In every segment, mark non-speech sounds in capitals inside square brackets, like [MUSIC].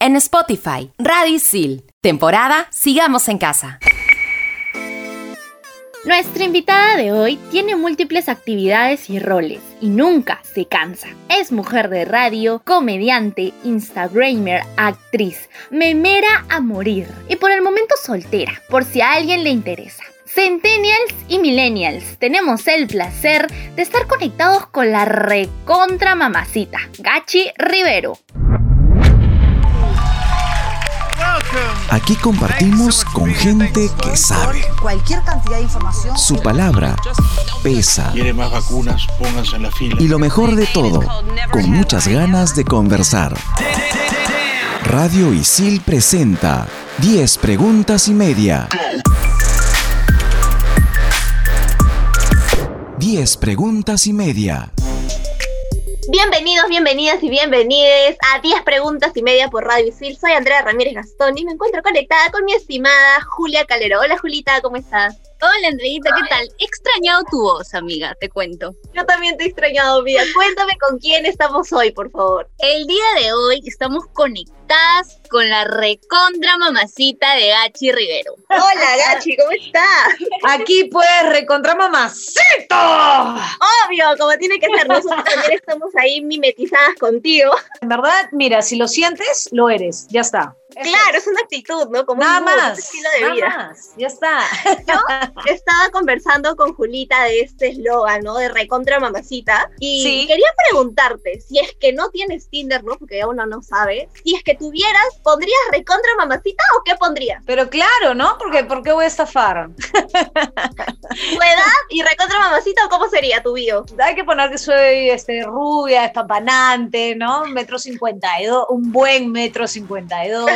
En Spotify, Radisil. Temporada Sigamos en Casa. Nuestra invitada de hoy tiene múltiples actividades y roles y nunca se cansa. Es mujer de radio, comediante, instagramer, actriz, memera a morir y por el momento soltera, por si a alguien le interesa. Centennials y Millennials, tenemos el placer de estar conectados con la recontra mamacita, Gachi Rivero. Aquí compartimos con gente que sabe. Cualquier cantidad de información. Su palabra pesa. Quiere más vacunas, pónganse en la fila. Y lo mejor de todo, con muchas ganas de conversar. Radio Isil presenta 10 preguntas y media. 10 preguntas y media. Bienvenidos, bienvenidas y bienvenides a 10 preguntas y media por Radio Isil. Soy Andrea Ramírez Gastón y me encuentro conectada con mi estimada Julia Calero. Hola Julita, ¿cómo estás? Hola Andreita, ¿qué tal? He extrañado tu voz, amiga, te cuento. Yo también te he extrañado, vida. Cuéntame con quién estamos hoy, por favor. El día de hoy estamos conectadas con la recontra mamacita de Gachi Rivero. Hola [LAUGHS] Gachi, ¿cómo estás? Aquí pues, recontra mamacito. Obvio, como tiene que ser. Nosotros también estamos ahí mimetizadas contigo. En verdad, mira, si lo sientes, lo eres. Ya está. Claro, es una actitud, ¿no? Como nada un, más, estilo de nada vida. más, ya está. Yo [LAUGHS] estaba conversando con Julita de este eslogan, ¿no? De recontra mamacita. Y Sí. quería preguntarte, si es que no tienes Tinder, ¿no? Porque uno no sabe. Si es que tuvieras, ¿pondrías recontra mamacita o qué pondrías? Pero claro, ¿no? Porque ¿por qué voy a estafar? ¿Tu edad y recontra mamacita o cómo sería tu bio? Hay que poner que soy este, rubia, espampanante, ¿no? Metro cincuenta y dos, un buen metro cincuenta y dos,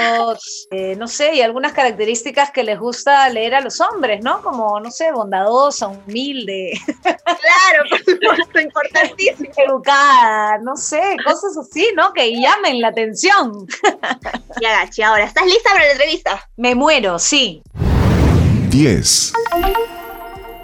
eh, no sé, y algunas características que les gusta leer a los hombres, ¿no? Como, no sé, bondadosa, humilde, Claro, por supuesto, importantísimo. educada, no sé, cosas así, ¿no? Que llamen la atención. Y agachi, ahora, ¿estás lista para la entrevista? Me muero, sí. 10,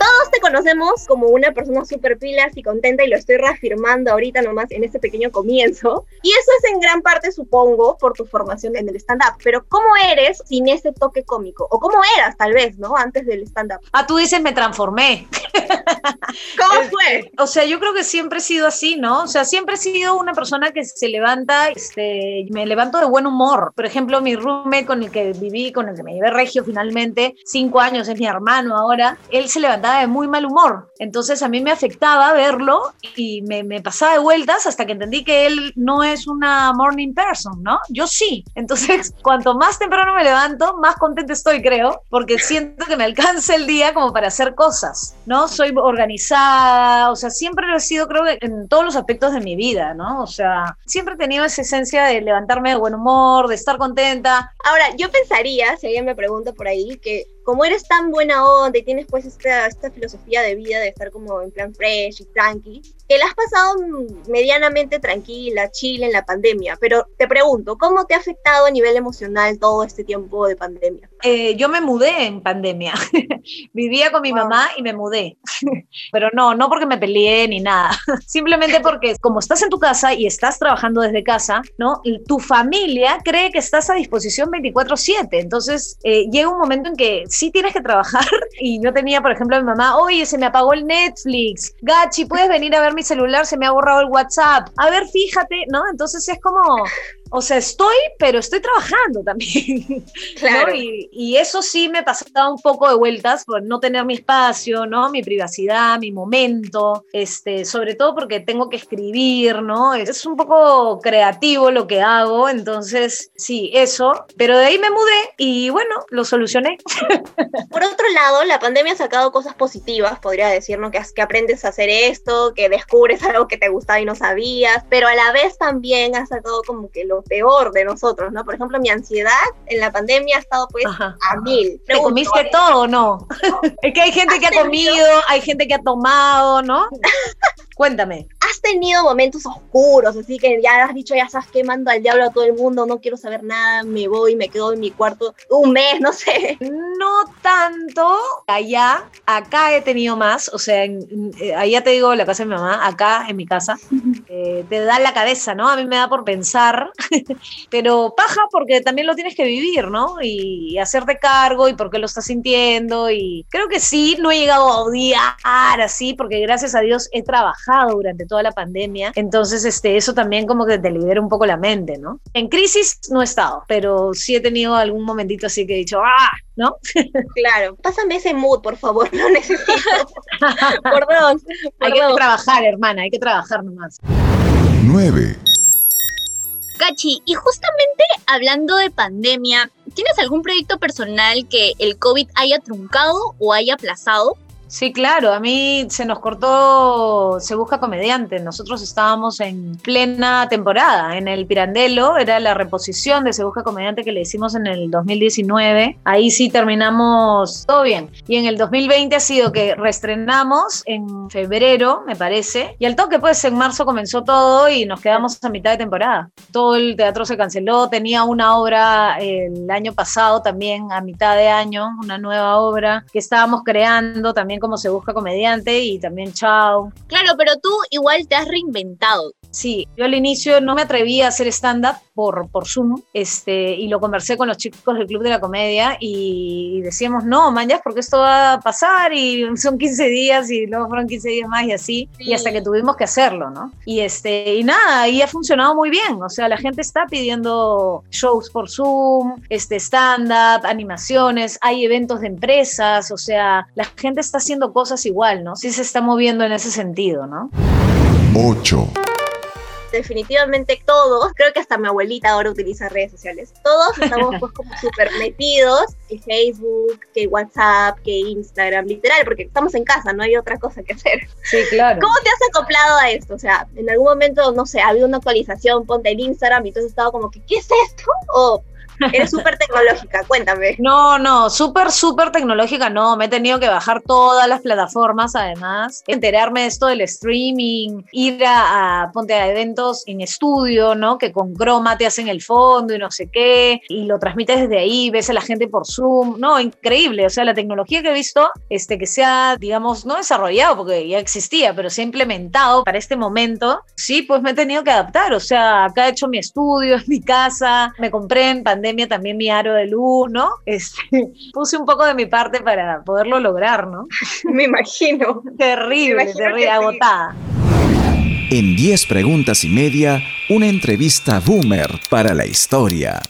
Todos te conocemos como una persona súper pilas y contenta y lo estoy reafirmando ahorita nomás en este pequeño comienzo. Y eso es en gran parte, supongo, por tu formación en el stand-up. Pero ¿cómo eres sin ese toque cómico? O ¿cómo eras, tal vez, no? Antes del stand-up. Ah, tú dices me transformé. [LAUGHS] ¿Cómo fue? O sea, yo creo que siempre he sido así, ¿no? O sea, siempre he sido una persona que se levanta, este, me levanto de buen humor. Por ejemplo, mi roommate con el que viví, con el que me llevé regio finalmente, cinco años, es mi hermano ahora, él se levantaba de muy mal humor. Entonces a mí me afectaba verlo y me, pasaba de vueltas hasta que entendí que él no es una morning person, ¿no? Yo sí. Entonces, [LAUGHS] cuanto más temprano me levanto, más contenta estoy, creo, porque siento que me alcanza el día como para hacer cosas, ¿no? Soy organizada, o sea, siempre lo he sido, creo que en todos los aspectos de mi vida, ¿no? O sea, siempre he tenido esa esencia de levantarme de buen humor, de estar contenta. Ahora, yo pensaría, si alguien me pregunta por ahí, que como eres tan buena onda y tienes pues esta, esta filosofía de vida de estar como en plan fresh y tranqui, que la has pasado medianamente tranquila, chill en la pandemia. Pero te pregunto, ¿cómo te ha afectado a nivel emocional todo este tiempo de pandemia? Eh, yo me mudé en pandemia. [LAUGHS] Vivía con mi Wow. mamá y me mudé. [LAUGHS] Pero no, no porque me peleé ni nada. [LAUGHS] Simplemente porque como estás en tu casa y estás trabajando desde casa, ¿no? Y tu familia cree que estás a disposición 24/7. Entonces eh, llega un momento en que sí tienes que trabajar. Y yo tenía, por ejemplo, a mi mamá, oye, se me apagó el Netflix. Gachi, ¿puedes venir a ver mi celular? Se me ha borrado el WhatsApp. A ver, fíjate, ¿no? Entonces es como... O sea, estoy, pero estoy trabajando también. [LAUGHS] ¿no? Y, y eso sí me pasaba un poco de vueltas por no tener mi espacio, ¿no? Mi privacidad, mi momento, este, sobre todo porque tengo que escribir, ¿no? Es un poco creativo lo que hago, entonces sí, eso. Pero de ahí me mudé y bueno, lo solucioné. [LAUGHS] Por otro lado, la pandemia ha sacado cosas positivas, podría decir, ¿no? Que, que aprendes a hacer esto, que descubres algo que te gustaba y no sabías, pero a la vez también ha sacado como que lo peor de nosotros, ¿no? Por ejemplo, mi ansiedad en la pandemia ha estado pues Ajá. a mil. ¿Te comiste ¿eh? todo o no? [LAUGHS] es que hay gente que ha comido, hay gente que ha tomado, ¿no? [LAUGHS] Cuéntame. ¿Has tenido momentos oscuros? Así que ya has dicho, ya sabes que mando al diablo a todo el mundo, no quiero saber nada, me voy, me quedo en mi cuarto un mes, no sé. No tanto allá, acá he tenido más, o sea, en- eh, allá te digo la casa de mi mamá, acá en mi casa, eh, te da la cabeza, ¿no? A mí me da por pensar, [LAUGHS] pero paja porque también lo tienes que vivir, ¿no? Y, hacerte cargo y por qué lo estás sintiendo y creo que sí, no he llegado a odiar así porque gracias a Dios he trabajado durante toda la pandemia, entonces este, eso también como que te libera un poco la mente, ¿no? En crisis no he estado, pero sí he tenido algún momentito así que he dicho, ¡ah! ¿No? [LAUGHS] Claro. Pásame ese mood, por favor, [LAUGHS] lo necesito. perdón, Hay que trabajar, hermana, hay que trabajar nomás. 9. Gachi, y justamente hablando de pandemia, ¿tienes algún proyecto personal que el COVID haya truncado o haya aplazado? Sí, claro, a mí se nos cortó Se Busca Comediante. Nosotros estábamos en plena temporada en el Pirandello, era la reposición de Se Busca Comediante que le hicimos en el 2019. Ahí sí terminamos todo bien. Y en el 2020 ha sido que reestrenamos en febrero, me parece, y al toque, pues en marzo comenzó todo y nos quedamos a mitad de temporada. Todo el teatro se canceló, tenía una obra el año pasado también, a mitad de año, una nueva obra que estábamos creando también como se busca comediante y también chao. Claro, pero tú igual te has reinventado. Sí, yo al inicio no me atrevía a hacer stand-up por, por Zoom este, y lo conversé con los chicos del Club de la Comedia y decíamos, no, manjas, porque esto va a pasar y [LAUGHS] son 15 días y luego fueron 15 días más y así, y hasta que tuvimos que hacerlo, ¿no? Y, este, y nada, y ha funcionado muy bien, o sea, la gente está pidiendo shows por Zoom, este, stand-up, animaciones, hay eventos de empresas, o sea, la gente está haciendo cosas igual, ¿no? Sí se está moviendo en ese sentido, ¿no? 8. Definitivamente todos, creo que hasta mi abuelita ahora utiliza redes sociales, todos estamos pues como [LAUGHS] súper metidos que Facebook, que WhatsApp, que Instagram, literal, porque estamos en casa, no hay otra cosa que hacer. Sí, claro. ¿Cómo te has acoplado a esto? O sea, en algún momento, no sé, ha habido una actualización, ponte el Instagram y tú has estado como que, ¿qué es esto? O eres súper tecnológica, cuéntame. No, no, súper, súper tecnológica, no. Me he tenido que bajar todas las plataformas, además, enterarme de esto del streaming, ir a, a, ponte a eventos en estudio, ¿no? Que con croma te hacen el fondo y no sé qué, y lo transmites desde ahí, ves a la gente por Zoom. No, increíble. O sea, la tecnología que he visto, este, que se ha, digamos, no desarrollado, porque ya existía, pero se ha implementado para este momento, sí, pues me he tenido que adaptar. O sea, acá he hecho mi estudio, en [LAUGHS] mi casa, me compré en pandemia también mi aro de luz, ¿no? Este, [LAUGHS] puse un poco de mi parte para poderlo lograr, ¿no? [LAUGHS] Me imagino. Terrible, Me imagino terrible, agotada. En 10 preguntas y media, una entrevista boomer para la historia.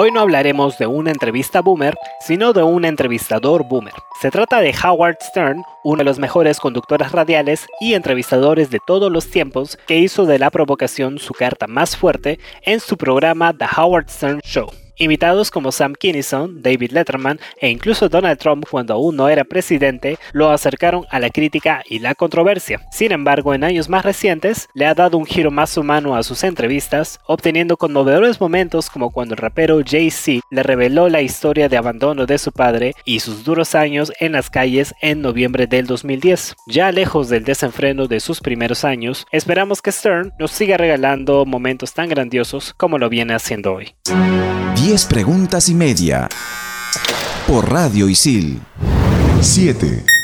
Hoy no hablaremos de una entrevista boomer, sino de un entrevistador boomer. Se trata de Howard Stern, uno de los mejores conductores radiales y entrevistadores de todos los tiempos, que hizo de la provocación su carta más fuerte en su programa The Howard Stern Show. Invitados como Sam Kinison, David Letterman e incluso Donald Trump cuando aún no era presidente lo acercaron a la crítica y la controversia. Sin embargo, en años más recientes le ha dado un giro más humano a sus entrevistas, obteniendo conmovedores momentos como cuando el rapero Jay-Z le reveló la historia de abandono de su padre y sus duros años en las calles en noviembre del 2010. Ya lejos del desenfreno de sus primeros años, esperamos que Stern nos siga regalando momentos tan grandiosos como lo viene haciendo hoy. 10 preguntas y media. Por Radio Isil. 7.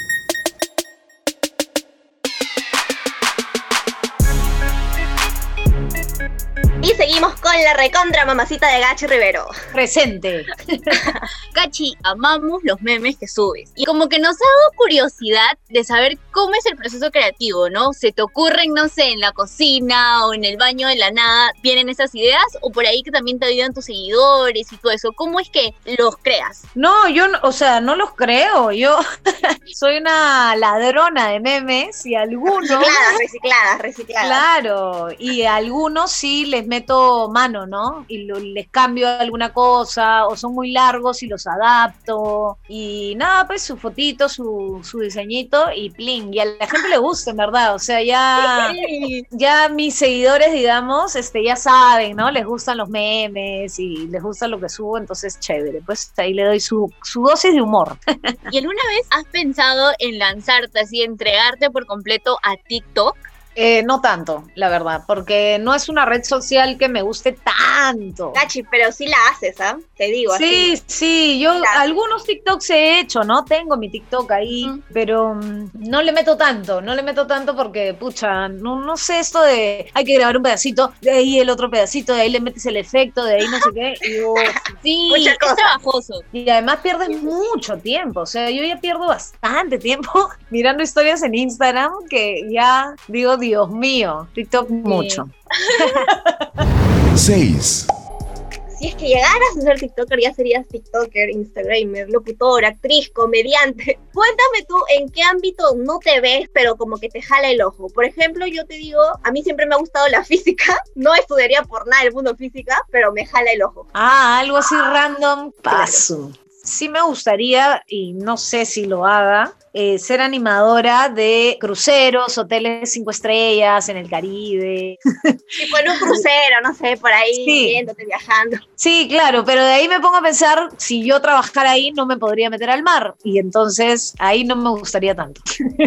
La recontra mamacita de Gachi Rivero. Presente. [LAUGHS] Gachi, amamos los memes que subes. Y como que nos ha dado curiosidad de saber cómo es el proceso creativo, ¿no? ¿Se te ocurren, no sé, en la cocina o en el baño de la nada, vienen esas ideas? ¿O por ahí que también te ayudan tus seguidores y todo eso? ¿Cómo es que los creas? No, yo, o sea, no los creo. Yo [LAUGHS] soy una ladrona de memes y algunos. Recicladas, recicladas, recicladas. Claro, y a algunos sí les meto meto mano, ¿no? Y lo- les cambio alguna cosa, o son muy largos y los adapto. Y nada, pues su fotito, su, su diseñito y pling. Y a la gente le gusta, en verdad. O sea, ya, ya mis seguidores, digamos, este, ya saben, ¿no? Les gustan los memes y les gusta lo que subo, entonces chévere. Pues ahí le doy su, su dosis de humor. ¿Y alguna vez has pensado en lanzarte así, entregarte por completo a TikTok? Eh, no tanto, la verdad, porque no es una red social que me guste tanto. Gachi, pero sí la haces, ¿ah? Te digo Sí, así. sí, yo Claro. algunos TikToks he hecho, ¿no? Tengo mi TikTok ahí, pero mm, no le meto tanto, no le meto tanto porque, pucha, no, no sé esto de hay que grabar un pedacito, de ahí el otro pedacito, de ahí le metes el efecto, de ahí no sé qué, y, uf, [LAUGHS] Sí, Muchas es trabajoso. y además pierdes mucho tiempo, o sea, yo ya pierdo bastante tiempo [LAUGHS] mirando historias en Instagram que ya digo, Dios mío, TikTok mucho. 6. Si es que llegaras a ser TikToker, ya serías TikToker, Instagramer, locutor, actriz, comediante. [LAUGHS] Cuéntame tú en qué ámbito no te ves, pero como que te jala el ojo. Por ejemplo, yo te digo, a mí siempre me ha gustado la [LAUGHS] física. No estudiaría por nada el mundo física, pero me jala el ojo. Ah, algo así random, paso. Sí me gustaría, y no sé si lo haga, eh, ser animadora de cruceros, hoteles cinco estrellas en el Caribe. [LAUGHS] Tipo en un crucero, no sé, por ahí, Sí. yéndote, viajando. Sí, claro, pero de ahí me pongo a pensar, si yo trabajara ahí no me podría meter al mar, y entonces ahí no me gustaría tanto.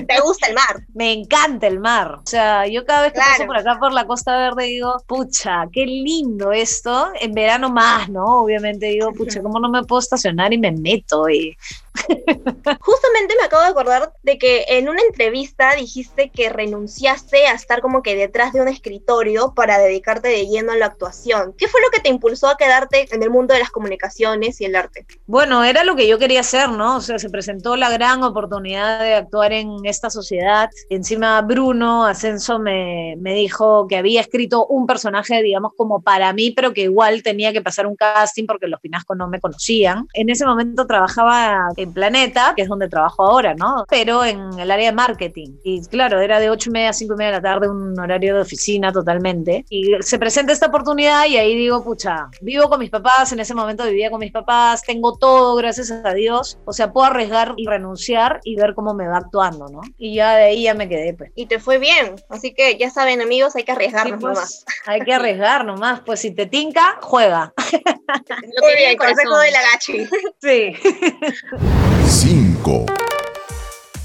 Te gusta el mar. [LAUGHS] Me encanta el mar. O sea, yo cada vez que Claro. paso por acá por la Costa Verde digo, pucha, qué lindo esto. En verano más, ¿no? Obviamente digo, pucha, ¿cómo no me puedo estacionar y me meto? Y [LAUGHS] Justamente me acabo de acordar de que en una entrevista dijiste que renunciaste a estar como que detrás de un escritorio para dedicarte de lleno a la actuación. ¿Qué fue lo que te impulsó a quedarte en el mundo de las comunicaciones y el arte? Bueno, era lo que yo quería hacer, ¿no? O sea, se presentó la gran oportunidad de actuar en esta sociedad. Encima Bruno Ascenso me, me dijo que había escrito un personaje, digamos, como para mí, pero que igual tenía que pasar un casting porque los Pinasco no me conocían. En ese momento trabajaba en Planeta, que es donde trabajo ahora, ¿no? Pero en el área de marketing. Y claro, era de ocho y media a cinco y media de la tarde, un horario de oficina totalmente. Y se presenta esta oportunidad y ahí digo, pucha, vivo con mis papás, en ese momento vivía con mis papás, tengo todo, gracias a Dios. O sea, puedo arriesgar y renunciar y ver cómo me va actuando, ¿no? Y ya de ahí ya me quedé, pues. Y te fue bien. Así que ya saben, amigos, hay que Sí, arriesgarnos pues, nomás. hay que arriesgar nomás, pues si te tinca, juega. Lo Muy que el consejo de la gachi. Sí. [LAUGHS] 5.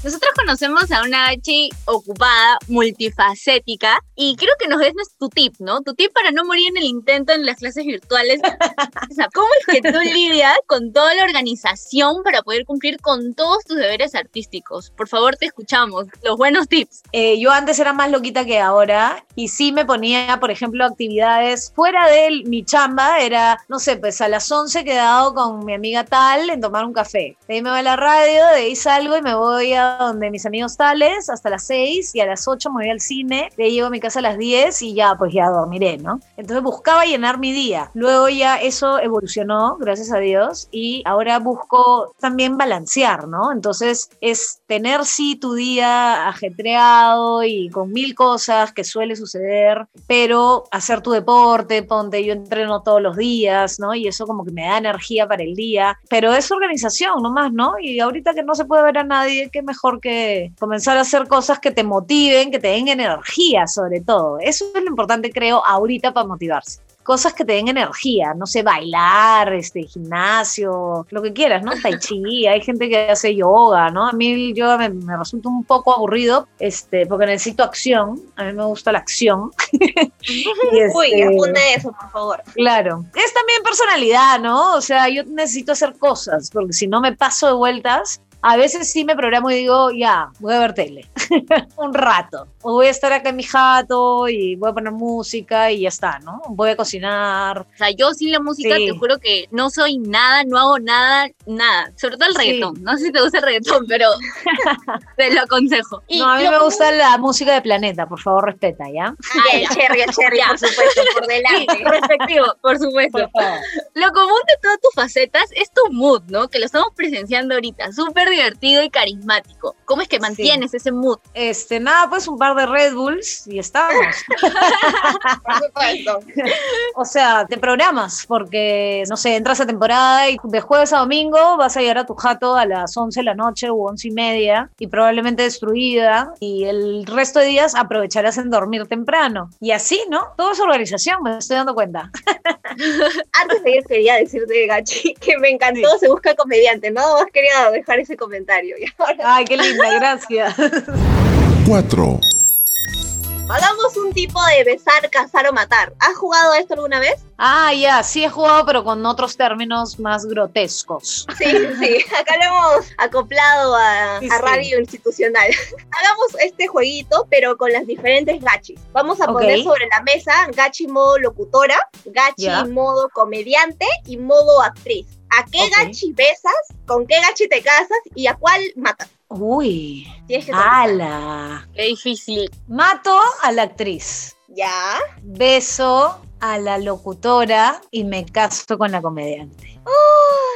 Nosotros conocemos a una Hachi ocupada, multifacética, y creo que nos des tu tip, ¿no? Tu tip para no morir en el intento en las clases virtuales. [LAUGHS] O sea, ¿cómo es que tú lidias con toda la organización para poder cumplir con todos tus deberes artísticos? Por favor, te escuchamos. Los buenos tips. Eh, yo antes era más loquita que ahora y sí me ponía, por ejemplo, actividades fuera de mi chamba, era, no sé, pues a las 11 he quedado con mi amiga tal en tomar un café. De ahí me voy a la radio, de ahí salgo y me voy a donde mis amigos tales hasta las 6 y a las 8 me voy al cine, de ahí llego a mi casa a las 10 y ya, pues ya dormiré, ¿no? Entonces buscaba llenar mi día. Luego ya eso evolucionó, gracias a Dios, y ahora busco también balancear, ¿no? Entonces es tener sí tu día ajetreado y con mil cosas que suele suceder, pero hacer tu deporte, ponte, yo entreno todos los días, ¿no? Y eso como que me da energía para el día, pero es organización nomás, ¿no? Y ahorita que no se puede ver a nadie, qué mejor que comenzar a hacer cosas que te motiven, que te den energía sobre todo. Eso es lo importante, creo, ahorita para motivarse cosas que te den energía, no sé, bailar, este, gimnasio, lo que quieras, ¿no? Tai chi, [LAUGHS] hay gente que hace yoga, ¿no? A mí el yoga me, me resulta un poco aburrido, este, porque necesito acción, a mí me gusta la acción. [LAUGHS] Y, Uy, este, apunte eso, por favor. Claro, es también personalidad, ¿no? O sea, yo necesito hacer cosas, porque si no me paso de vueltas, a veces sí me programo y digo, ya, voy a ver tele, [LAUGHS] un rato, o voy a estar acá en mi jato y voy a poner música y ya está, ¿no? Voy a cocinar. O sea, yo sin la música Sí. te juro que no soy nada, no hago nada, nada. Sobre todo el Sí. reggaetón. No sé si te gusta el reggaetón, pero [LAUGHS] te lo aconsejo. Y no, a mí me gusta la música de Planeta, por favor, respeta, ¿ya? Ah, el cherry, el cherry, por supuesto, por Sí, delante. respectivo, por supuesto. Por favor. Lo común de todas tus facetas es tu mood, ¿no? Que lo estamos presenciando ahorita. Súper divertido y carismático. ¿Cómo es que mantienes ese mood? Este, nada, pues un par de Red Bulls y estamos. [LAUGHS] O sea, te programas porque, no sé, entras a temporada y de jueves a domingo vas a llegar a tu jato a las 11 de la noche o 11 y media y probablemente destruida y el resto de días aprovecharás en dormir temprano. Y así, ¿no? Todo es organización, me estoy dando cuenta. [LAUGHS] [LAUGHS] Antes de ir quería decirte, Gachi, que me encantó Se Busca Comediante. No más quería dejar ese comentario. Y ahora Ay, qué linda, gracias. 4. Hagamos un tipo de besar, cazar o matar. ¿Has jugado a esto alguna vez? Ah, ya, sí he jugado, pero con otros términos más grotescos. Sí, sí. [LAUGHS] Acá lo hemos acoplado a, Sí, a sí. radio institucional. [LAUGHS] Hagamos este jueguito, pero con las diferentes gachis. Vamos a poner sobre la mesa gachi modo locutora, gachi modo comediante y modo actriz. ¿A qué Ok. gachi besas? ¿Con qué gachi te casas? ¿Y a cuál matas? Uy, Tienes que contestar. ala. Qué difícil. Mato a la actriz, Ya. beso a la locutora y me caso con la comediante.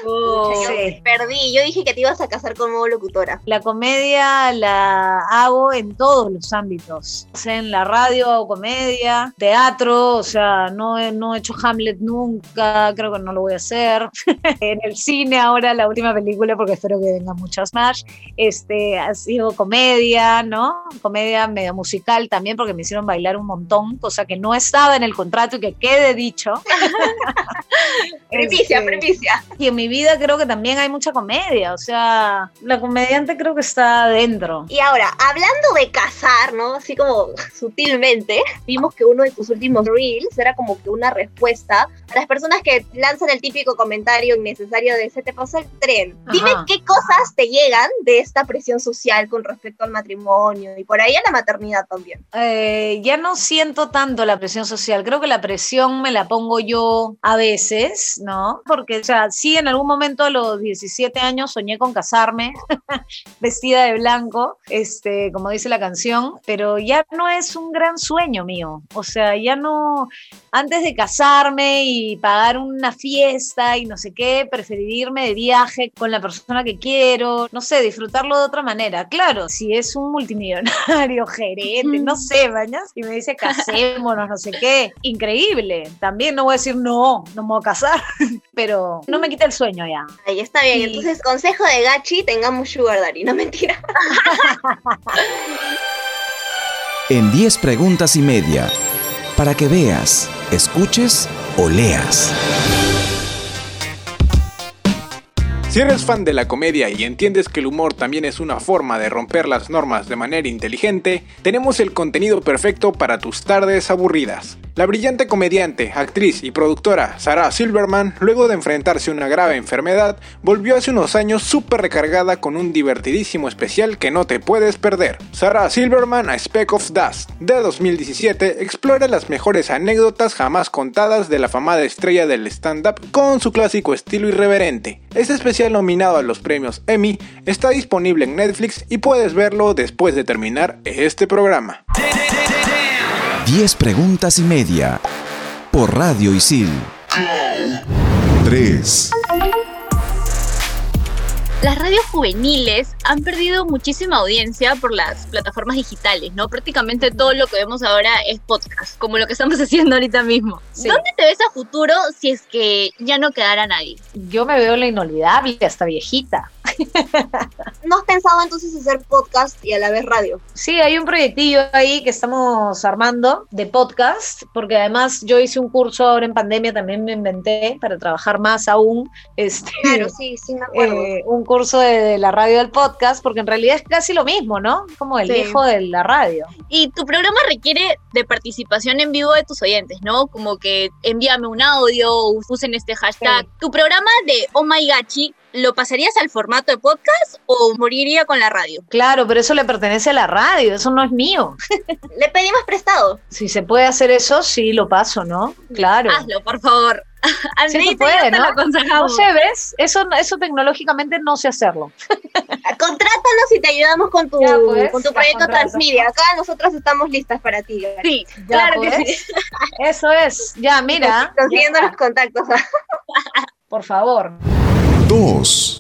Oh. Yo Sí. perdí. Yo dije que te ibas a casar con modo locutora. La comedia la hago en todos los ámbitos. O sea, en la radio hago comedia, teatro, o sea, no he, no he hecho Hamlet nunca, creo que no lo voy a hacer. [LAUGHS] en el cine ahora, la última película, porque espero que vengan muchas más, este, ha sido comedia, ¿no? Comedia medio musical también, porque me hicieron bailar un montón, cosa que no estaba en el contrato y que quede dicho. [LAUGHS] Primicia, Este, primicia. y en mi vida creo que también hay mucha comedia, o sea, la comediante creo que está adentro. Y ahora, hablando de casar, ¿no? Así como sutilmente, vimos que uno de tus últimos reels era como que una respuesta a las personas que lanzan el típico comentario innecesario de se te pasó el tren. Dime Ajá. qué cosas te llegan de esta presión social con respecto al matrimonio y por ahí a la maternidad también. Eh, ya no siento tanto la presión social, creo que la presión me la pongo yo a veces, ¿no? Porque, o sea, sí, en algún momento a los 17 años soñé con casarme, [LAUGHS] vestida de blanco, este, como dice la canción, pero ya no es un gran sueño mío, o sea, ya no, antes de casarme y pagar una fiesta y no sé qué, preferiría irme de viaje con la persona que quiero, no sé, disfrutarlo de otra manera. Claro, si es un multimillonario, [LAUGHS] gerente, no sé, bañas, y me dice casémonos, no sé qué, increíble. También no voy a decir no, no me voy a casar, [LAUGHS] pero no me quita el sueño ya. Ahí está bien. Entonces, consejo de Gachi, tengamos sugar daddy, no mentira. [LAUGHS] En 10 preguntas y media. Para que veas, escuches o leas. Si eres fan de la comedia y entiendes que el humor también es una forma de romper las normas de manera inteligente, tenemos el contenido perfecto para tus tardes aburridas. La brillante comediante, actriz y productora Sarah Silverman, luego de enfrentarse a una grave enfermedad, volvió hace unos años súper recargada con un divertidísimo especial que no te puedes perder. Sarah Silverman, A Speck of Dust, de 2017, explora las mejores anécdotas jamás contadas de la famada estrella del stand-up con su clásico estilo irreverente. Este especial nominado a los premios Emmy está disponible en Netflix y puedes verlo después de terminar este programa. 10 preguntas y media. Por Radio Isil. 3. Las radios juveniles han perdido muchísima audiencia por las plataformas digitales, ¿no? Prácticamente todo lo que vemos ahora es podcast, como lo que estamos [LAUGHS] haciendo ahorita mismo. Sí. ¿Dónde te ves a futuro si es que ya no quedara nadie? Yo me veo la inolvidable, hasta viejita. [LAUGHS] ¿No has pensado entonces hacer podcast y a la vez radio? Sí, hay un proyectillo ahí que estamos armando de podcast, porque además yo hice un curso ahora en pandemia, también me inventé para trabajar más aún, este, Claro, sí, sí me acuerdo. eh, un curso de, de la radio del podcast, porque en realidad es casi lo mismo, ¿no? Como el Sí. hijo de la radio. Y tu programa requiere de participación en vivo de tus oyentes, ¿no? Como que envíame un audio, o usen este hashtag. Sí. ¿Tu programa de Oh My Gachi lo pasarías al formato de podcast o moriría con la radio? Claro, pero eso le pertenece a la radio, eso no es mío. [LAUGHS] Le pedimos prestado. Si se puede hacer eso, sí lo paso, ¿no? Claro. Hazlo, por favor. [LAUGHS] Sí se puede, ¿no? No sé, ¿ves? Eso, eso tecnológicamente no sé hacerlo. [LAUGHS] Contrátanos y te ayudamos con tu, Ya, pues, con tu proyecto. Transmedia. Acá nosotros estamos listas para ti. Sí, Ya, claro que pues. sí. Eso es. Ya, mira. Consiguiendo ya los contactos. Por favor. 2.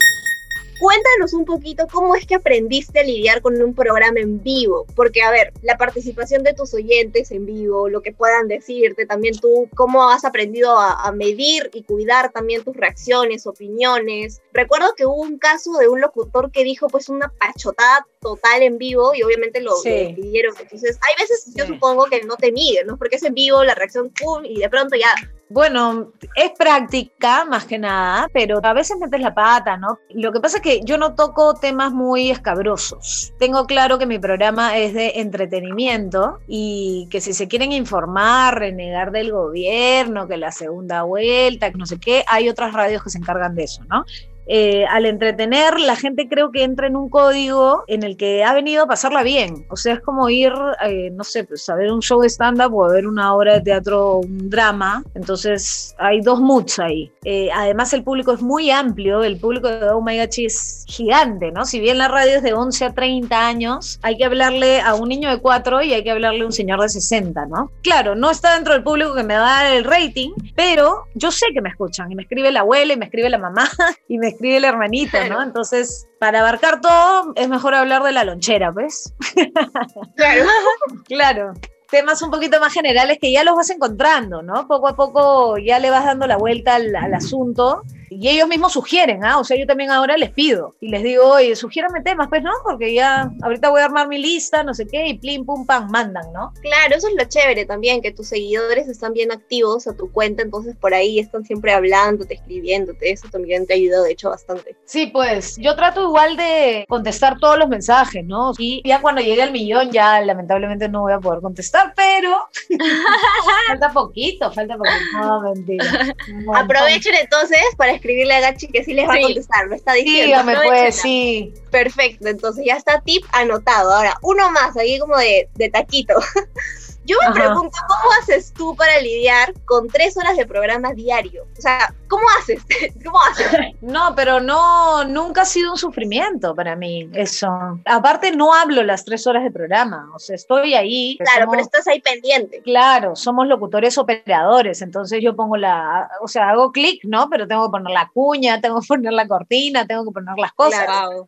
cuéntanos un poquito cómo es que aprendiste a lidiar con un programa en vivo, porque a ver, la participación de tus oyentes en vivo, lo que puedan decirte, también tú, cómo has aprendido a, medir y cuidar también tus reacciones, opiniones. Recuerdo que hubo un caso de un locutor que dijo pues una pachotada total en vivo y obviamente lo, pidieron. Entonces, hay veces yo supongo que no te miden, ¿no? Porque es en vivo, la reacción, pum, y de pronto ya bueno, es práctica más que nada, pero a veces metes la pata, ¿no? Lo que pasa es que yo no toco temas muy escabrosos. Tengo claro que mi programa es de entretenimiento y que si se quieren informar, renegar del gobierno, que la segunda vuelta, que no sé qué, hay otras radios que se encargan de eso, ¿no? Eh, al entretener, la gente creo que entra en un código en el que ha venido a pasarla bien. O sea, es como ir, eh, no sé, pues a ver un show de stand-up o a ver una obra de teatro, un drama. Entonces, hay dos moods ahí. Eh, además, el público es muy amplio, el público de Oh My es gigante, ¿no? Si bien la radio es de 11 a 30 años, hay que hablarle a un niño de 4 y hay que hablarle a un señor de 60, ¿no? Claro, no está dentro del público que me da el rating, pero yo sé que me escuchan y me escribe la abuela y me escribe la mamá [LAUGHS] y me escribe el hermanito, ¿no? Entonces, para abarcar todo, es mejor hablar de la lonchera, ¿ves? Claro. [LAUGHS] claro. Temas un poquito más generales que ya los vas encontrando, ¿no? Poco a poco ya le vas dando la vuelta al, al asunto y ellos mismos sugieren, ¿ah? O sea, yo también ahora les pido y les digo, oye, sugiérame temas, pues, ¿no? Porque ya ahorita voy a armar mi lista, no sé qué, y plim, pum, pam, mandan, ¿no? Claro, eso es lo chévere también, que tus seguidores están bien activos a tu cuenta, entonces por ahí están siempre hablándote, escribiéndote, eso también te ha ayudado, de hecho, bastante. Sí, pues, yo trato igual de contestar todos los mensajes, ¿no? Y ya cuando llegue al millón, ya lamentablemente no voy a poder contestar, pero [LAUGHS] falta poquito, falta poquito. No, mentira. [LAUGHS] Aprovechen entonces para escribirle a Gachi que sí les va a contestar, me está diciendo. me puede, sí. Perfecto, entonces ya está tip anotado. Ahora, uno más, ahí como de, de taquito. [LAUGHS] Yo me pregunto, ¿cómo haces tú para lidiar con tres horas de programa diario? O sea, ¿cómo haces? [LAUGHS] ¿Cómo haces? No, pero no, nunca ha sido un sufrimiento para mí eso. Aparte, no hablo las tres horas de programa, o sea, estoy ahí. Claro, pero estás ahí pendiente. Claro, somos locutores operadores, entonces yo pongo la, o sea, hago clic, ¿no? Pero tengo que poner la cuña, tengo que poner la cortina, tengo que poner las cosas.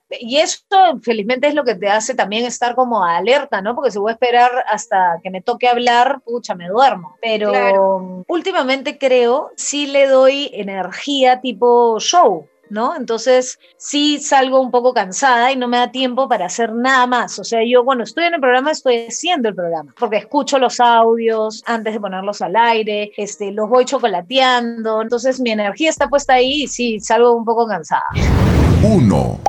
Y eso, felizmente, es lo que te hace también estar como alerta, ¿no? Porque si voy a esperar hasta que me toque hablar, pucha, me duermo. Pero últimamente creo, sí le doy energía tipo show. ¿no? Entonces sí salgo un poco cansada y no me da tiempo para hacer nada más. O sea, yo cuando estoy en el programa estoy haciendo el programa, porque escucho los audios antes de ponerlos al aire, este, los voy chocolateando, entonces mi energía está puesta ahí y sí salgo un poco cansada. Uno.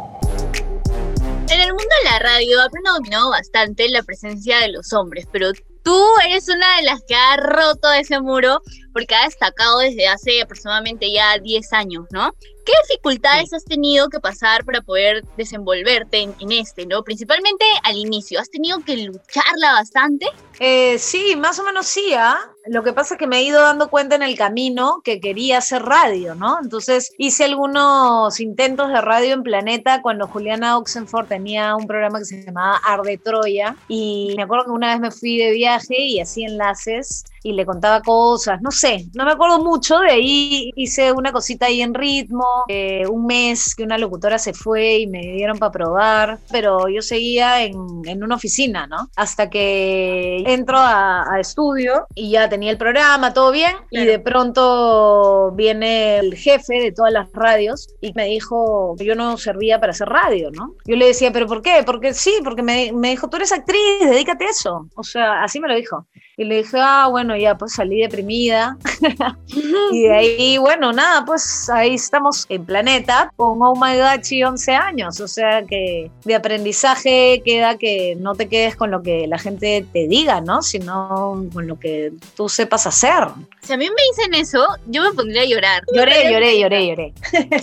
En el mundo de la radio ha predominado bastante la presencia de los hombres, pero Tú eres una de las que ha roto ese muro porque ha destacado desde hace aproximadamente ya 10 años, ¿no? ¿Qué dificultades has tenido que pasar para poder desenvolverte en, este, ¿no? Principalmente al inicio, ¿has tenido que lucharla bastante? Eh, sí, más o menos sí, ¿ah? Lo que pasa es que me he ido dando cuenta en el camino que quería hacer radio, ¿no? Entonces hice algunos intentos de radio en Planeta cuando Juliana Oxenford tenía un programa que se llamaba Arde Troya y me acuerdo que una vez me fui de viaje y hacía enlaces y le contaba cosas, no sé, no me acuerdo mucho, de ahí hice una cosita ahí en ritmo, eh, un mes que una locutora se fue y me dieron para probar, pero yo seguía en, en, una oficina, ¿no? Hasta que entro a, a, estudio y ya tenía el programa, todo bien, y de pronto viene el jefe de todas las radios y me dijo que yo no servía para hacer radio, ¿no? Yo le decía, ¿pero por qué? Porque sí, porque me, me dijo, tú eres actriz, dedícate a eso. O sea, así me lo dijo. Y le dije, ah, bueno, ya pues salí deprimida. [LAUGHS] y de ahí, bueno, nada, pues ahí estamos en Planeta con Oh My God, 11 años. O sea que de aprendizaje queda que no te quedes con lo que la gente te diga, ¿no? Sino con lo que tú sepas hacer. Si a mí me dicen eso, yo me pondría a llorar. Lloré, lloré, lloré, [LAUGHS] lloré.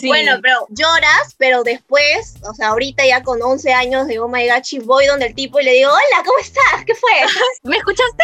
Bueno, pero lloras, pero después, o sea, ahorita ya con 11 años de Oh My God, voy donde el tipo y le digo, hola, ¿cómo estás? ¿Qué fue? [LAUGHS] ¿Me escuchaste?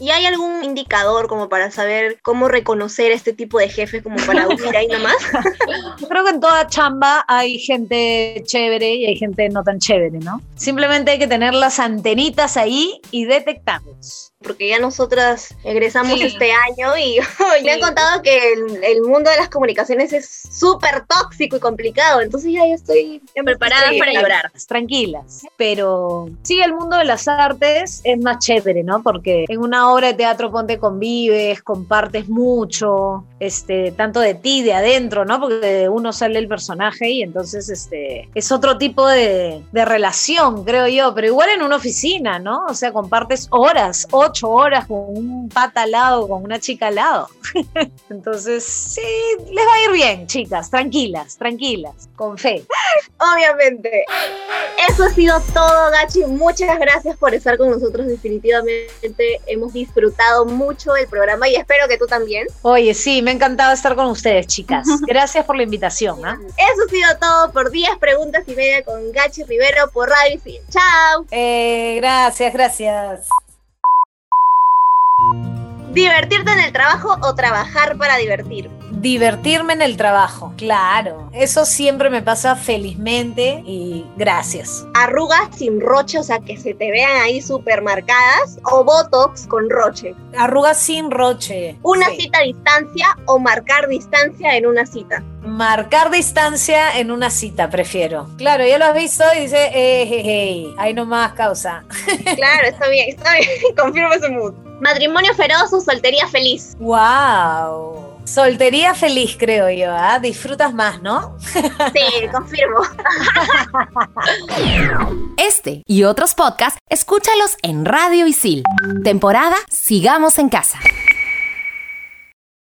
¿Y hay algún indicador como para saber cómo reconocer este tipo de jefes como para [LAUGHS] unir ahí nomás? Creo que en toda chamba hay gente chévere y hay gente no tan chévere, ¿no? Simplemente hay que tener las antenitas ahí y detectarlos. porque ya nosotras egresamos Sí. este año y [LAUGHS] me han Sí. contado que el, el mundo de las comunicaciones es súper tóxico y complicado, entonces ya yo estoy ya estoy- para llorar. tranquilas. Pero sí, el mundo de las artes es más chévere, ¿no? Porque en una obra de teatro ponte convives, compartes mucho, este, tanto de ti, de adentro, ¿no? Porque de uno sale el personaje y entonces este, es otro tipo de, de relación, creo yo. Pero igual en una oficina, ¿no? O sea, compartes horas, ocho horas con un pata al lado, con una chica al lado. [LAUGHS] entonces, sí, les va a ir bien, chicas, tranquilas, tranquilas, con fe. Obviamente. Eso ha sido todo, Gachi. Muchas gracias por estar con nosotros. Definitivamente hemos disfrutado mucho el programa y espero que tú también. Oye, sí, me ha encantado estar con ustedes, chicas. [LAUGHS] Gracias por la invitación. ¿ah? Eso ha sido todo por 10 preguntas y media con Gachi Rivero por Radio Isil. Chao. Eh, gracias, gracias. ¿Divertirte en el trabajo o trabajar para divertir? Divertirme en el trabajo, claro. Eso siempre me pasa felizmente y gracias. ¿Arrugas sin roche, o sea, que se te vean ahí súper marcadas? ¿O botox con roche? Arrugas sin roche. ¿Una Sí. cita a distancia o marcar distancia en una cita? Marcar distancia en una cita, prefiero. Claro, ya lo has visto y dice, eh, hey, hey, ahí nomás causa. [LAUGHS] Claro, está bien, está bien. [LAUGHS] Confirmo ese mood. ¿Matrimonio feroz o soltería feliz? ¡Wow! Soltería feliz, creo yo, ¿ah? Disfrutas más, ¿no? [LAUGHS] Sí, confirmo. [LAUGHS] Este y otros podcasts, escúchalos en Radio Isil. Temporada Sigamos en Casa.